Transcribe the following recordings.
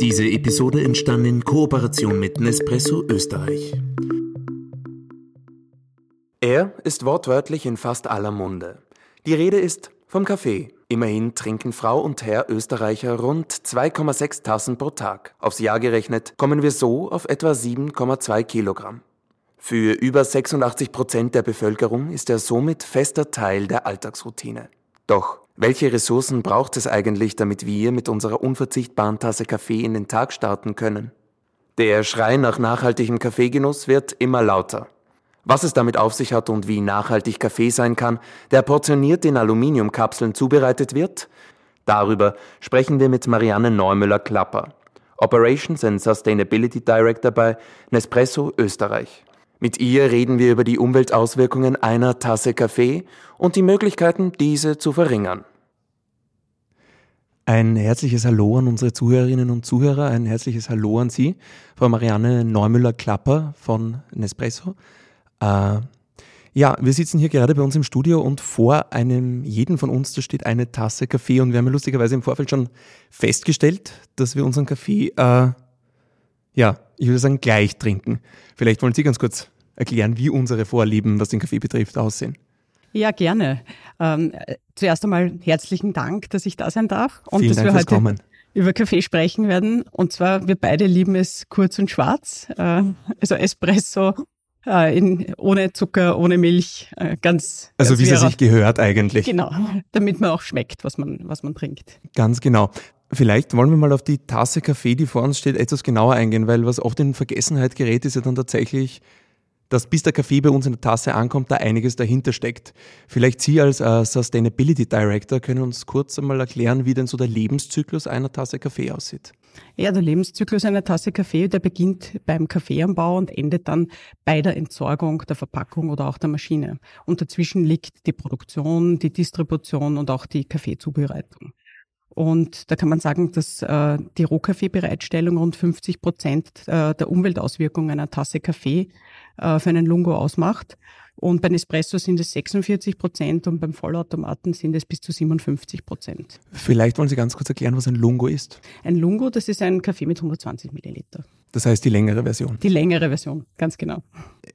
Diese Episode entstand in Kooperation mit Nespresso Österreich. Er ist wortwörtlich in fast aller Munde. Die Rede ist vom Kaffee. Immerhin trinken Frau und Herr Österreicher rund 2,6 Tassen pro Tag. Aufs Jahr gerechnet kommen wir so auf etwa 7,2 Kilogramm. Für über 86 Prozent der Bevölkerung ist er somit fester Teil der Alltagsroutine. Doch welche Ressourcen braucht es eigentlich, damit wir mit unserer unverzichtbaren Tasse Kaffee in den Tag starten können? Der Schrei nach nachhaltigem Kaffeegenuss wird immer lauter. Was es damit auf sich hat und wie nachhaltig Kaffee sein kann, der portioniert in Aluminiumkapseln zubereitet wird, darüber sprechen wir mit Marianne Neumüller-Klapper, Operations and Sustainability Director bei Nespresso Österreich. Mit ihr reden wir über die Umweltauswirkungen einer Tasse Kaffee und die Möglichkeiten, diese zu verringern. Ein herzliches Hallo an unsere Zuhörerinnen und Zuhörer, ein herzliches Hallo an Sie, Frau Marianne Neumüller-Klapper von Nespresso. Äh, ja, wir sitzen hier gerade bei uns im Studio und vor einem jeden von uns, da steht eine Tasse Kaffee und wir haben ja lustigerweise im Vorfeld schon festgestellt, dass wir unseren Kaffee, äh, ja, ich würde sagen, gleich trinken. Vielleicht wollen Sie ganz kurz erklären, wie unsere Vorlieben, was den Kaffee betrifft, aussehen? Ja, gerne. Ähm, zuerst einmal herzlichen Dank, dass ich da sein darf und Vielen dass Dank wir heute kommen. über Kaffee sprechen werden. Und zwar, wir beide lieben es kurz und schwarz, äh, also Espresso äh, in, ohne Zucker, ohne Milch, äh, ganz. Also wie es sich gehört eigentlich. Genau, damit man auch schmeckt, was man, was man trinkt. Ganz genau. Vielleicht wollen wir mal auf die Tasse Kaffee, die vor uns steht, etwas genauer eingehen, weil was oft in Vergessenheit gerät, ist ja dann tatsächlich dass bis der Kaffee bei uns in der Tasse ankommt, da einiges dahinter steckt. Vielleicht Sie als uh, Sustainability Director können uns kurz einmal erklären, wie denn so der Lebenszyklus einer Tasse Kaffee aussieht. Ja, der Lebenszyklus einer Tasse Kaffee, der beginnt beim Kaffeeanbau und endet dann bei der Entsorgung der Verpackung oder auch der Maschine. Und dazwischen liegt die Produktion, die Distribution und auch die Kaffeezubereitung. Und da kann man sagen, dass äh, die Rohkaffeebereitstellung rund 50 Prozent äh, der Umweltauswirkungen einer Tasse Kaffee äh, für einen Lungo ausmacht. Und bei Nespresso sind es 46 Prozent und beim Vollautomaten sind es bis zu 57 Prozent. Vielleicht wollen Sie ganz kurz erklären, was ein Lungo ist. Ein Lungo, das ist ein Kaffee mit 120 Milliliter. Das heißt die längere Version. Die längere Version, ganz genau.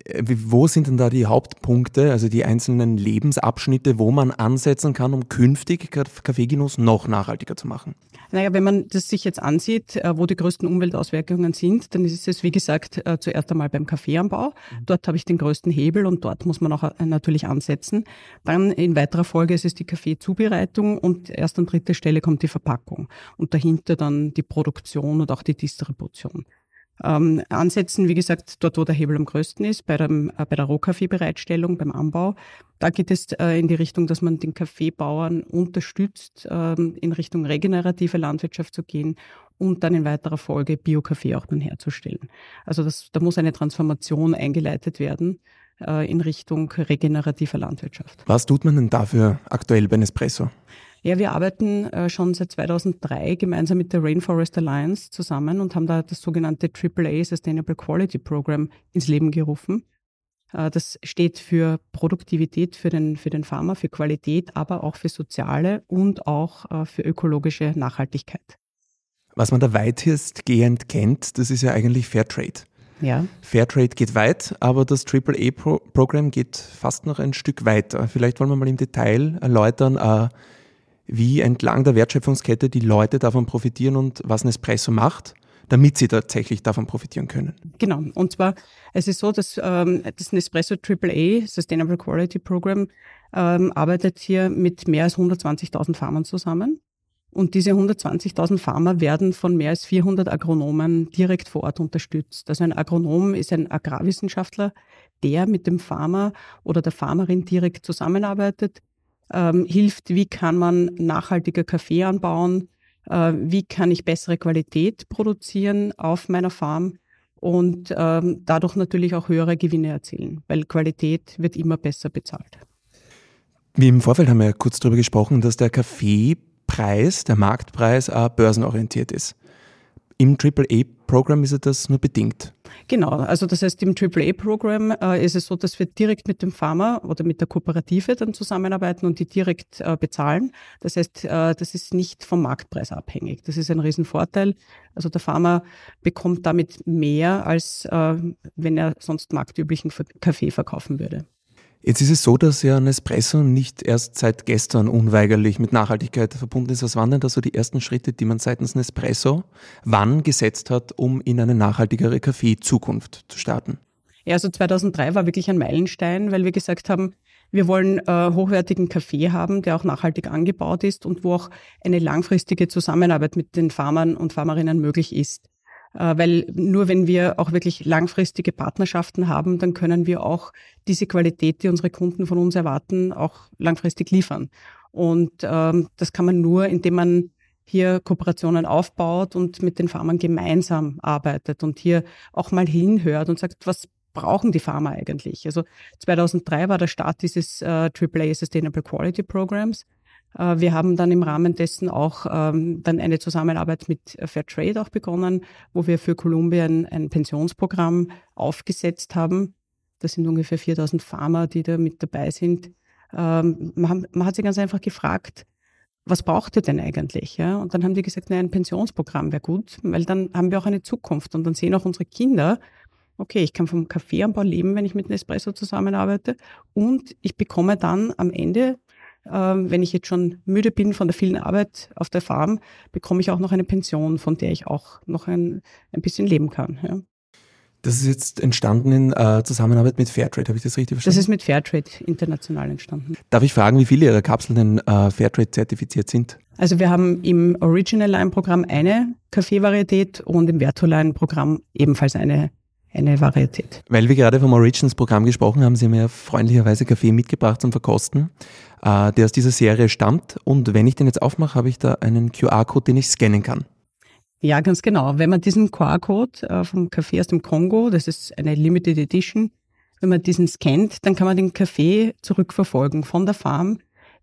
Äh, wo sind denn da die Hauptpunkte, also die einzelnen Lebensabschnitte, wo man ansetzen kann, um künftig Kaffeegenuss noch nachhaltiger zu machen? Naja, wenn man das sich jetzt ansieht, äh, wo die größten Umweltauswirkungen sind, dann ist es, wie gesagt, äh, zuerst einmal beim Kaffeeanbau. Mhm. Dort habe ich den größten Hebel und dort muss man auch natürlich ansetzen. Dann in weiterer Folge ist es die Kaffeezubereitung und erst an dritter Stelle kommt die Verpackung und dahinter dann die Produktion und auch die Distribution ähm, ansetzen. Wie gesagt, dort, wo der Hebel am größten ist, bei, dem, äh, bei der Rohkaffeebereitstellung, beim Anbau. Da geht es äh, in die Richtung, dass man den Kaffeebauern unterstützt, ähm, in Richtung regenerative Landwirtschaft zu gehen und dann in weiterer Folge Bio-Kaffee auch dann herzustellen. Also das, da muss eine Transformation eingeleitet werden äh, in Richtung regenerativer Landwirtschaft. Was tut man denn dafür aktuell bei Nespresso? Ja, wir arbeiten äh, schon seit 2003 gemeinsam mit der Rainforest Alliance zusammen und haben da das sogenannte AAA Sustainable Quality Program ins Leben gerufen. Äh, das steht für Produktivität für den, für den Farmer, für Qualität, aber auch für soziale und auch äh, für ökologische Nachhaltigkeit. Was man da weitestgehend kennt, das ist ja eigentlich Fairtrade. Ja. Fairtrade geht weit, aber das AAA-Programm geht fast noch ein Stück weiter. Vielleicht wollen wir mal im Detail erläutern, wie entlang der Wertschöpfungskette die Leute davon profitieren und was Nespresso macht, damit sie tatsächlich davon profitieren können. Genau. Und zwar, es ist so, dass ähm, das Nespresso AAA, Sustainable Quality Program, ähm, arbeitet hier mit mehr als 120.000 Farmern zusammen. Und diese 120.000 Farmer werden von mehr als 400 Agronomen direkt vor Ort unterstützt. Also ein Agronom ist ein Agrarwissenschaftler, der mit dem Farmer oder der Farmerin direkt zusammenarbeitet, ähm, hilft, wie kann man nachhaltiger Kaffee anbauen, äh, wie kann ich bessere Qualität produzieren auf meiner Farm und ähm, dadurch natürlich auch höhere Gewinne erzielen, weil Qualität wird immer besser bezahlt. Wie im Vorfeld haben wir ja kurz darüber gesprochen, dass der Kaffeepreis, der Marktpreis, börsenorientiert ist. Im AAA-Programm ist das nur bedingt. Genau, also das heißt, im AAA-Programm äh, ist es so, dass wir direkt mit dem Pharma oder mit der Kooperative dann zusammenarbeiten und die direkt äh, bezahlen. Das heißt, äh, das ist nicht vom Marktpreis abhängig. Das ist ein Riesenvorteil. Also der Pharma bekommt damit mehr, als äh, wenn er sonst marktüblichen Kaffee verkaufen würde. Jetzt ist es so, dass ja Nespresso nicht erst seit gestern unweigerlich mit Nachhaltigkeit verbunden ist. Was waren denn da so die ersten Schritte, die man seitens Nespresso wann gesetzt hat, um in eine nachhaltigere Kaffeezukunft zu starten? Ja, also 2003 war wirklich ein Meilenstein, weil wir gesagt haben, wir wollen äh, hochwertigen Kaffee haben, der auch nachhaltig angebaut ist und wo auch eine langfristige Zusammenarbeit mit den Farmern und Farmerinnen möglich ist. Äh, weil nur wenn wir auch wirklich langfristige Partnerschaften haben, dann können wir auch diese Qualität, die unsere Kunden von uns erwarten, auch langfristig liefern. Und ähm, das kann man nur, indem man hier Kooperationen aufbaut und mit den Farmern gemeinsam arbeitet und hier auch mal hinhört und sagt, was brauchen die Farmer eigentlich? Also 2003 war der Start dieses äh, AAA Sustainable Quality Programs. Äh, wir haben dann im Rahmen dessen auch ähm, dann eine Zusammenarbeit mit Fairtrade auch begonnen, wo wir für Kolumbien ein Pensionsprogramm aufgesetzt haben. Das sind ungefähr 4000 Farmer, die da mit dabei sind. Ähm, man, man, hat sich ganz einfach gefragt, was braucht ihr denn eigentlich? Ja? Und dann haben die gesagt, nein, ein Pensionsprogramm wäre gut, weil dann haben wir auch eine Zukunft und dann sehen auch unsere Kinder, okay, ich kann vom Kaffeeanbau leben, wenn ich mit Nespresso zusammenarbeite und ich bekomme dann am Ende ähm, wenn ich jetzt schon müde bin von der vielen Arbeit auf der Farm, bekomme ich auch noch eine Pension, von der ich auch noch ein, ein bisschen leben kann. Ja. Das ist jetzt entstanden in äh, Zusammenarbeit mit Fairtrade, habe ich das richtig verstanden? Das ist mit Fairtrade international entstanden. Darf ich fragen, wie viele Ihrer Kapseln denn äh, Fairtrade zertifiziert sind? Also wir haben im Original Line Programm eine Kaffeevarietät und im Vertuline Programm ebenfalls eine eine Varietät. Weil wir gerade vom Origins Programm gesprochen haben, Sie haben ja freundlicherweise Kaffee mitgebracht zum Verkosten, äh, der aus dieser Serie stammt. Und wenn ich den jetzt aufmache, habe ich da einen QR-Code, den ich scannen kann. Ja, ganz genau. Wenn man diesen QR-Code äh, vom Kaffee aus dem Kongo, das ist eine Limited Edition, wenn man diesen scannt, dann kann man den Kaffee zurückverfolgen von der Farm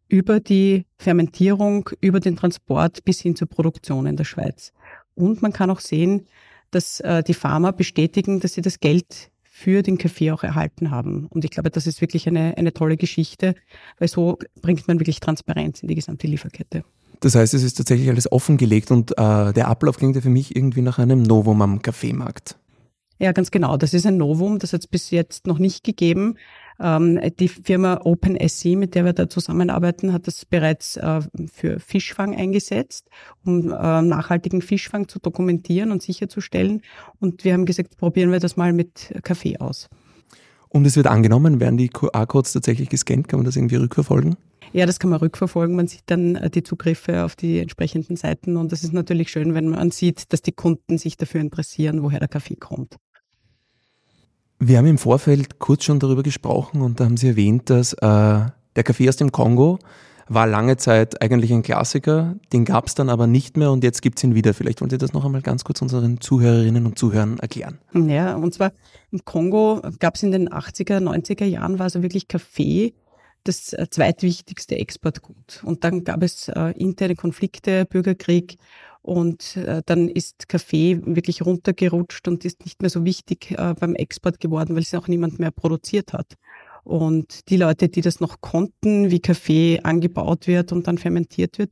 über die Fermentierung, über den Transport bis hin zur Produktion in der Schweiz. Und man kann auch sehen, dass äh, die Farmer bestätigen, dass sie das Geld für den Kaffee auch erhalten haben. Und ich glaube, das ist wirklich eine, eine tolle Geschichte, weil so bringt man wirklich Transparenz in die gesamte Lieferkette. Das heißt, es ist tatsächlich alles offengelegt und äh, der Ablauf klingt ja für mich irgendwie nach einem Novum am Kaffeemarkt. Ja, ganz genau. Das ist ein Novum, das hat es bis jetzt noch nicht gegeben. Ähm, die Firma OpenSC, mit der wir da zusammenarbeiten, hat das bereits äh, für Fischfang eingesetzt, um äh, nachhaltigen Fischfang zu dokumentieren und sicherzustellen. Und wir haben gesagt, probieren wir das mal mit Kaffee aus. Und es wird angenommen, werden die QR-Codes tatsächlich gescannt? Kann man das irgendwie rückverfolgen? Ja, das kann man rückverfolgen. Man sieht dann äh, die Zugriffe auf die entsprechenden Seiten und das ist natürlich schön, wenn man sieht, dass die Kunden sich dafür interessieren, woher der Kaffee kommt. Wir haben im Vorfeld kurz schon darüber gesprochen und da haben Sie erwähnt, dass äh, der Kaffee aus dem Kongo war lange Zeit eigentlich ein Klassiker, den gab es dann aber nicht mehr und jetzt gibt es ihn wieder. Vielleicht wollen Sie das noch einmal ganz kurz unseren Zuhörerinnen und Zuhörern erklären. Ja, und zwar im Kongo gab es in den 80er, 90er Jahren war also wirklich Kaffee das äh, zweitwichtigste Exportgut. Und dann gab es äh, interne Konflikte, Bürgerkrieg und äh, dann ist Kaffee wirklich runtergerutscht und ist nicht mehr so wichtig äh, beim Export geworden, weil es auch niemand mehr produziert hat. Und die Leute, die das noch konnten, wie Kaffee angebaut wird und dann fermentiert wird,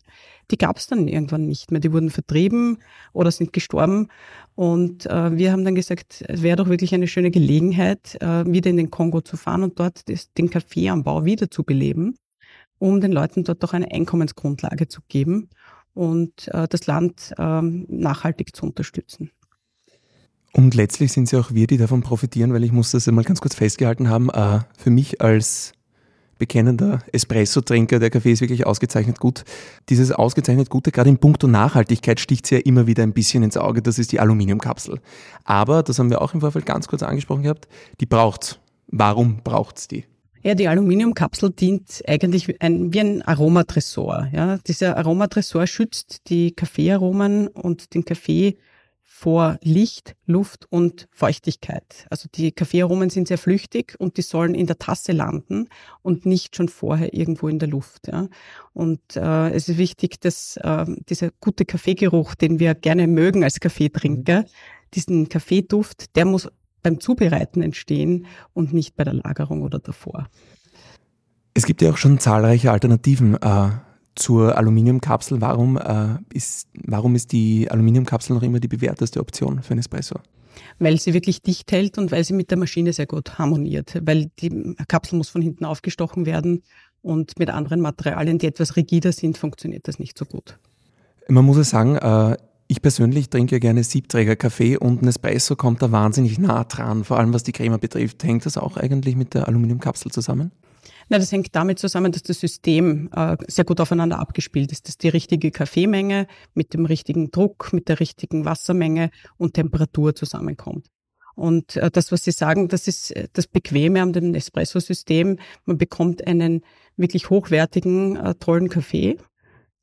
die gab es dann irgendwann nicht mehr. Die wurden vertrieben oder sind gestorben. Und äh, wir haben dann gesagt, es wäre doch wirklich eine schöne Gelegenheit, äh, wieder in den Kongo zu fahren und dort das, den Kaffeeanbau wieder zu beleben, um den Leuten dort doch eine Einkommensgrundlage zu geben und äh, das Land ähm, nachhaltig zu unterstützen. Und letztlich sind es ja auch wir, die davon profitieren, weil ich muss das einmal ganz kurz festgehalten haben. Äh, für mich als bekennender Espresso-Trinker, der Kaffee ist wirklich ausgezeichnet gut. Dieses ausgezeichnet Gute, gerade in puncto Nachhaltigkeit, sticht ja immer wieder ein bisschen ins Auge. Das ist die Aluminiumkapsel. Aber, das haben wir auch im Vorfeld ganz kurz angesprochen gehabt, die braucht's. Warum braucht's die? Ja, die Aluminiumkapsel dient eigentlich ein, wie ein Aromatresor. Ja, dieser Aromatresor schützt die Kaffeearomen und den Kaffee vor Licht, Luft und Feuchtigkeit. Also die Kaffeearomen sind sehr flüchtig und die sollen in der Tasse landen und nicht schon vorher irgendwo in der Luft. Ja. Und äh, es ist wichtig, dass äh, dieser gute Kaffeegeruch, den wir gerne mögen als Kaffeetrinker, diesen Kaffeeduft, der muss beim Zubereiten entstehen und nicht bei der Lagerung oder davor. Es gibt ja auch schon zahlreiche Alternativen äh, zur Aluminiumkapsel. Warum, äh, ist, warum ist die Aluminiumkapsel noch immer die bewährteste Option für einen Espresso? Weil sie wirklich dicht hält und weil sie mit der Maschine sehr gut harmoniert. Weil die Kapsel muss von hinten aufgestochen werden und mit anderen Materialien, die etwas rigider sind, funktioniert das nicht so gut. Man muss ja sagen, äh, ich persönlich trinke gerne Siebträger-Kaffee und ein Espresso kommt da wahnsinnig nah dran, vor allem was die Creme betrifft. Hängt das auch eigentlich mit der Aluminiumkapsel zusammen? Na, das hängt damit zusammen, dass das System äh, sehr gut aufeinander abgespielt ist. Dass die richtige Kaffeemenge mit dem richtigen Druck, mit der richtigen Wassermenge und Temperatur zusammenkommt. Und äh, das, was Sie sagen, das ist äh, das Bequeme an dem Espresso-System. Man bekommt einen wirklich hochwertigen, äh, tollen Kaffee,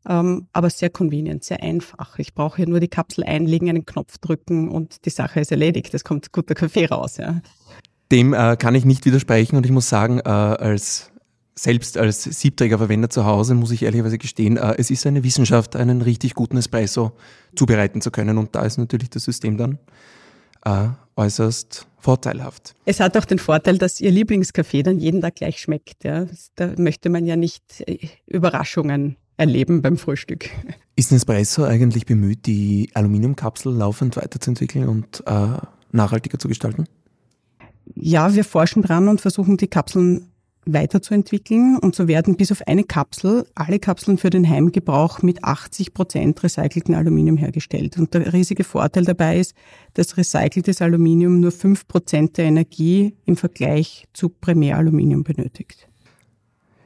ähm, aber sehr convenient, sehr einfach. Ich brauche hier nur die Kapsel einlegen, einen Knopf drücken und die Sache ist erledigt. Es kommt guter Kaffee raus. Ja. Dem äh, kann ich nicht widersprechen und ich muss sagen, äh, als selbst als Siebträgerverwender zu Hause muss ich ehrlicherweise gestehen, äh, es ist eine Wissenschaft, einen richtig guten Espresso zubereiten zu können. Und da ist natürlich das System dann äh, äußerst vorteilhaft. Es hat auch den Vorteil, dass Ihr Lieblingskaffee dann jeden Tag gleich schmeckt. Ja. Da möchte man ja nicht äh, Überraschungen erleben beim Frühstück. Ist Nespresso eigentlich bemüht, die Aluminiumkapsel laufend weiterzuentwickeln und äh, nachhaltiger zu gestalten? Ja, wir forschen dran und versuchen die Kapseln weiterzuentwickeln und so werden bis auf eine Kapsel alle Kapseln für den Heimgebrauch mit 80 Prozent recycelten Aluminium hergestellt. Und der riesige Vorteil dabei ist, dass recyceltes Aluminium nur fünf Prozent der Energie im Vergleich zu Primäraluminium benötigt.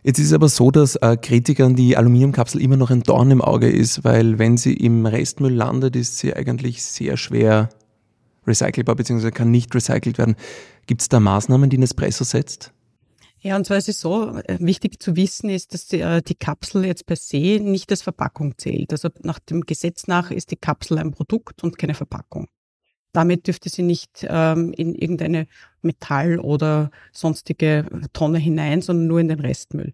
Jetzt ist es aber so, dass äh, Kritikern die Aluminiumkapsel immer noch ein Dorn im Auge ist, weil wenn sie im Restmüll landet, ist sie eigentlich sehr schwer recycelbar bzw. kann nicht recycelt werden. Gibt es da Maßnahmen, die Nespresso setzt? Ja, und zwar ist es so, äh, wichtig zu wissen ist, dass die, äh, die, Kapsel jetzt per se nicht als Verpackung zählt. Also nach dem Gesetz nach ist die Kapsel ein Produkt und keine Verpackung. Damit dürfte sie nicht ähm, in irgendeine Metall- oder sonstige Tonne hinein, sondern nur in den Restmüll.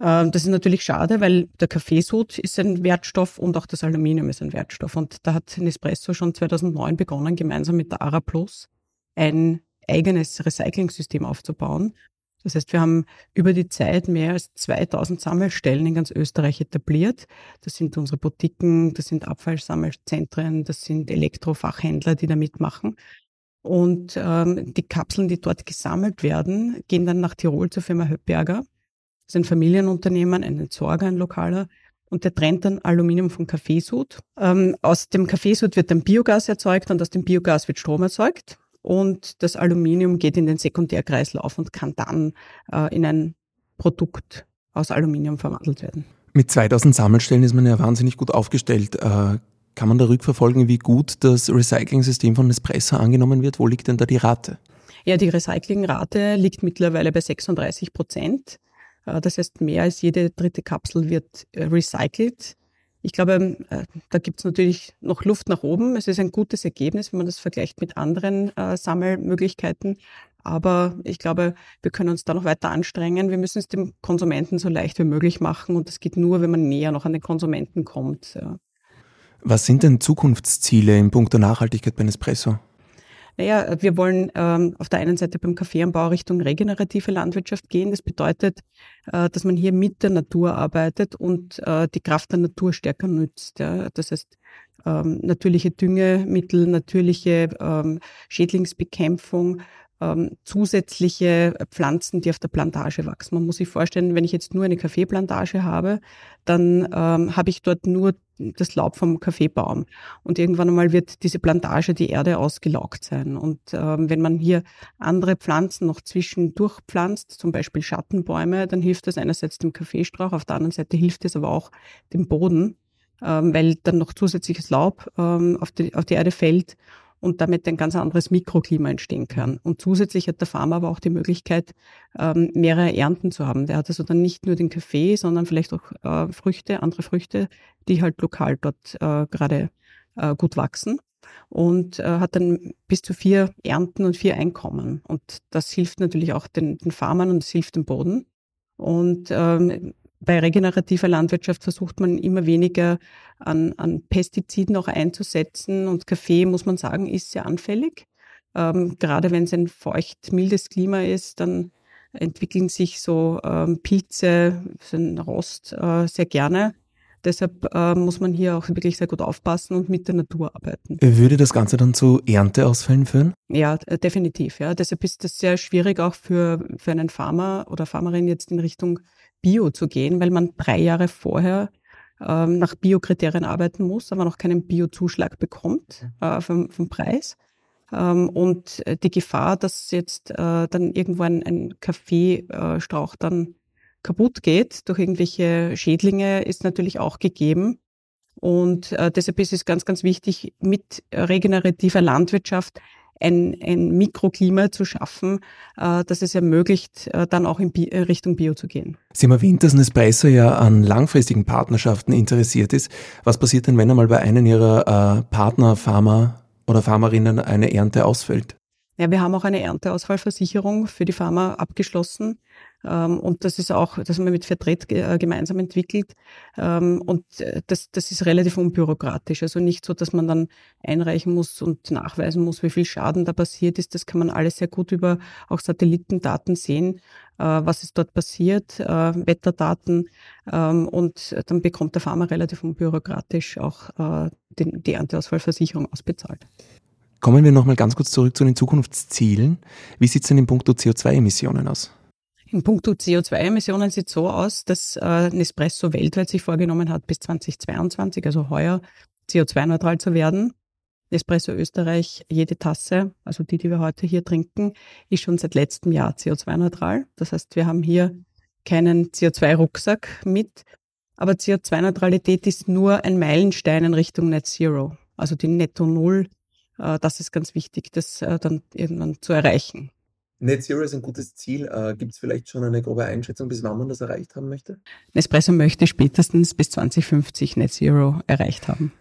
Ähm, das ist natürlich schade, weil der Kaffeesud ist ein Wertstoff und auch das Aluminium ist ein Wertstoff. Und da hat Nespresso schon 2009 begonnen, gemeinsam mit der Ara Plus ein eigenes Recycling-System aufzubauen, das heißt, wir haben über die Zeit mehr als 2000 Sammelstellen in ganz Österreich etabliert. Das sind unsere Boutiquen, das sind Abfallsammelzentren, das sind Elektrofachhändler, die da mitmachen. Und ähm, die Kapseln, die dort gesammelt werden, gehen dann nach Tirol zur Firma Höppberger. Das ist ein Familienunternehmen, ein Entsorger, ein lokaler. Und der trennt dann Aluminium vom Kaffeesud. Ähm, aus dem Kaffeesud wird dann Biogas erzeugt und aus dem Biogas wird Strom erzeugt und das Aluminium geht in den Sekundärkreislauf und kann dann äh, in ein Produkt aus Aluminium verwandelt werden. Mit 2000 Sammelstellen ist man ja wahnsinnig gut aufgestellt. Äh, kann man da rückverfolgen, wie gut das Recycling-System von Nespresso angenommen wird? Wo liegt denn da die Rate? Ja, die Recyclingrate liegt mittlerweile bei 36 Prozent. Äh, das heißt, mehr als jede dritte Kapsel wird äh, recycelt. Ich glaube, äh, da gibt es natürlich noch Luft nach oben. Es ist ein gutes Ergebnis, wenn man das vergleicht mit anderen äh, Sammelmöglichkeiten. Aber ich glaube, wir können uns da noch weiter anstrengen. Wir müssen es dem Konsumenten so leicht wie möglich machen. Und das geht nur, wenn man näher noch an den Konsumenten kommt. Ja. Was sind denn Zukunftsziele in puncto Nachhaltigkeit bei Nespresso? Naja, wir wollen ähm, auf der einen Seite beim Kaffeeanbau Richtung regenerative Landwirtschaft gehen. Das bedeutet, äh, dass man hier mit der Natur arbeitet und äh, die Kraft der Natur stärker nützt. Ja. Das heißt, ähm, natürliche Düngemittel, natürliche ähm, Schädlingsbekämpfung, ähm, zusätzliche Pflanzen, die auf der Plantage wachsen. Man muss sich vorstellen, wenn ich jetzt nur eine Kaffeeplantage habe, dann ähm, habe ich dort nur das Laub vom Kaffeebaum. Und irgendwann einmal wird diese Plantage die Erde ausgelaugt sein. Und ähm, wenn man hier andere Pflanzen noch zwischendurch pflanzt, zum Beispiel Schattenbäume, dann hilft das einerseits dem Kaffeestrauch, auf der anderen Seite hilft es aber auch dem Boden, ähm, weil dann noch zusätzliches Laub ähm, auf, die, auf die Erde fällt und damit ein ganz anderes Mikroklima entstehen kann. Und zusätzlich hat der Farmer aber auch die Möglichkeit, ähm, mehrere Ernten zu haben. Der hat also dann nicht nur den Kaffee, sondern vielleicht auch äh, Früchte, andere Früchte, die halt lokal dort äh, gerade äh, gut wachsen. und hat dann bis zu vier Ernten und vier Einkommen. Und das hilft natürlich auch den, den Farmern und es hilft dem Boden. Und ähm, bei regenerativer Landwirtschaft versucht man immer weniger an, an Pestiziden auch einzusetzen. Und Kaffee, muss man sagen, ist sehr anfällig. Ähm, gerade wenn es ein feucht, mildes Klima ist, dann entwickeln sich so ähm, Pilze, so ein Rost äh, sehr gerne. Deshalb äh, muss man hier auch wirklich sehr gut aufpassen und mit der Natur arbeiten. Würde das Ganze dann zu Ernteausfällen führen? Ja, definitiv. Ja. Deshalb ist das sehr schwierig auch für, für einen Farmer oder Farmerin jetzt in Richtung Bio zu gehen, weil man drei Jahre vorher ähm, nach Biokriterien arbeiten muss, aber noch keinen Biozuschlag bekommt äh, vom, vom Preis. Ähm, und die Gefahr, dass jetzt äh, dann irgendwo ein, ein Kaffeestrauch dann kaputt geht durch irgendwelche Schädlinge, ist natürlich auch gegeben. Und äh, deshalb ist es ganz, ganz wichtig, mit regenerativer Landwirtschaft ein, ein Mikroklima zu schaffen, äh, dass es ermöglicht, äh, dann auch in Bi äh, Richtung Bio zu gehen. Sie haben erwähnt, dass Nespresso ja an langfristigen Partnerschaften interessiert ist. Was passiert denn, wenn einmal bei einem Ihrer äh, Partner, Farmer oder Farmerinnen eine Ernte ausfällt? Ja, wir haben auch eine Ernteausfallversicherung für die Farmer abgeschlossen. Ähm, und das ist auch, das haben wir mit Vertret äh, gemeinsam entwickelt. Ähm, und äh, das, das ist relativ unbürokratisch. Also nicht so, dass man dann einreichen muss und nachweisen muss, wie viel Schaden da passiert ist. Das kann man alles sehr gut über auch Satellitendaten sehen, äh, was ist dort passiert, Wetterdaten. Ähm, und dann bekommt der Farmer relativ unbürokratisch auch die Ernteausfallversicherung ausbezahlt. Kommen wir nochmal ganz kurz zurück zu den Zukunftszielen. Wie sieht es denn in puncto CO2-Emissionen aus? In puncto CO2-Emissionen sieht es so aus, dass äh, Nespresso weltweit sich vorgenommen hat, bis 2022, also heuer, CO2-neutral zu werden. Nespresso Österreich, jede Tasse, also die, die wir heute hier trinken, ist schon seit letztem Jahr CO2-neutral. Das heißt, wir haben hier keinen CO2-Rucksack mit. Aber CO2-Neutralität ist nur ein Meilenstein in Richtung Net Zero, also die Netto Null. Äh, das ist ganz wichtig, das äh, dann irgendwann zu erreichen. Net Zero ist ein gutes Ziel. Äh, Gibt es vielleicht schon eine grobe Einschätzung, bis wann man das erreicht haben möchte? Nespresso möchte spätestens bis 2050 Net Zero erreicht haben.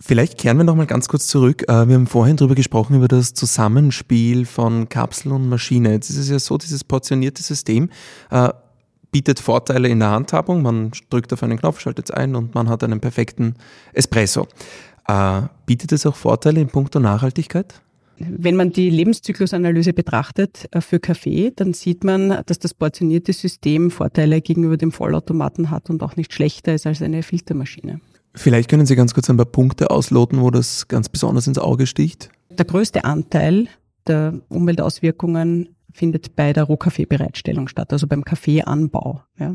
Vielleicht kehren wir noch mal ganz kurz zurück. Äh, wir haben vorhin darüber gesprochen, über das Zusammenspiel von Kapsel und Maschine. Jetzt ist es ja so, dieses portionierte System äh, bietet Vorteile in der Handhabung. Man drückt auf einen Knopf, schaltet es ein und man hat einen perfekten Espresso. Äh, bietet es auch Vorteile in puncto Nachhaltigkeit? Wenn man die Lebenszyklusanalyse betrachtet äh, für Kaffee, dann sieht man, dass das portionierte System Vorteile gegenüber dem Vollautomaten hat und auch nicht schlechter ist als eine Filtermaschine. Vielleicht können Sie ganz kurz ein paar Punkte ausloten, wo das ganz besonders ins Auge sticht. Der größte Anteil der Umweltauswirkungen findet bei der Rohkaffeebereitstellung statt, also beim Kaffeeanbau. Ja.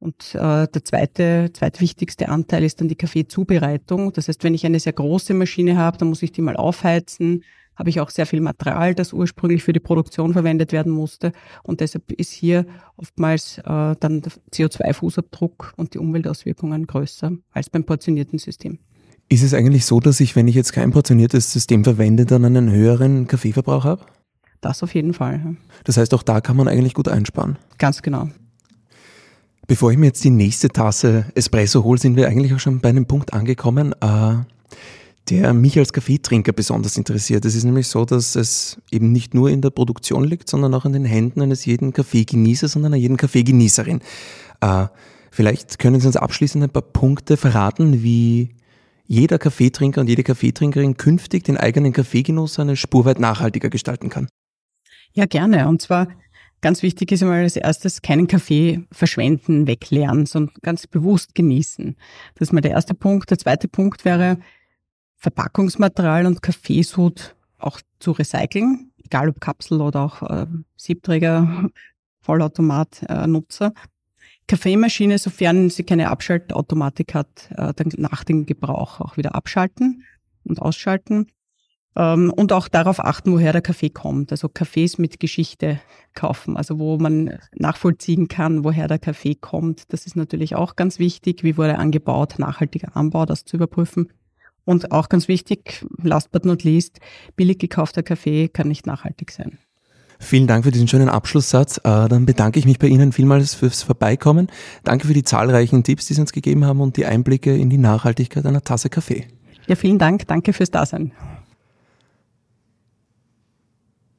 Und äh, der zweite, zweitwichtigste Anteil ist dann die Kaffeezubereitung. Das heißt, wenn ich eine sehr große Maschine habe, dann muss ich die mal aufheizen, habe ich auch sehr viel Material, das ursprünglich für die Produktion verwendet werden musste. Und deshalb ist hier oftmals äh, dann der CO2-Fußabdruck und die Umweltauswirkungen größer als beim portionierten System. Ist es eigentlich so, dass ich, wenn ich jetzt kein portioniertes System verwende, dann einen höheren Kaffeeverbrauch habe? Das auf jeden Fall. Ja. Das heißt, auch da kann man eigentlich gut einsparen. Ganz genau. Bevor ich mir jetzt die nächste Tasse Espresso hole, sind wir eigentlich auch schon bei einem Punkt angekommen, äh, der mich als Kaffeetrinker besonders interessiert. Es ist nämlich so, dass es eben nicht nur in der Produktion liegt, sondern auch in den Händen eines jeden Kaffeegenießers und einer jeden Kaffeegenießerin. Äh, vielleicht können Sie uns abschließend ein paar Punkte verraten, wie jeder Kaffeetrinker und jede Kaffeetrinkerin künftig den eigenen Kaffeegenuss eine Spur weit nachhaltiger gestalten kann. Ja, gerne. Und zwar Ganz wichtig ist einmal als erstes keinen Kaffee verschwenden, wegleeren, sondern ganz bewusst genießen. Das ist mal der erste Punkt. Der zweite Punkt wäre, Verpackungsmaterial und Kaffeesud auch zu recyceln, egal ob Kapsel oder auch äh, Siebträger, Vollautomat-Nutzer. Äh, Kaffeemaschine, sofern sie keine Abschaltautomatik hat, äh, dann nach dem Gebrauch auch wieder abschalten und ausschalten. Ähm, und auch darauf achten, woher der Kaffee kommt. Also Kaffees mit Geschichte kaufen, also wo man nachvollziehen kann, woher der Kaffee kommt. Das ist natürlich auch ganz wichtig. Wie wurde angebaut? Nachhaltiger Anbau, das zu überprüfen. Und auch ganz wichtig, last but not least, billig gekaufter Kaffee kann nicht nachhaltig sein. Vielen Dank für diesen schönen Abschlusssatz. Äh, dann bedanke ich mich bei Ihnen vielmals fürs Vorbeikommen. Danke für die zahlreichen Tipps, die Sie uns gegeben haben und die Einblicke in die Nachhaltigkeit einer Tasse Kaffee. Ja, vielen Dank. Danke fürs Dasein.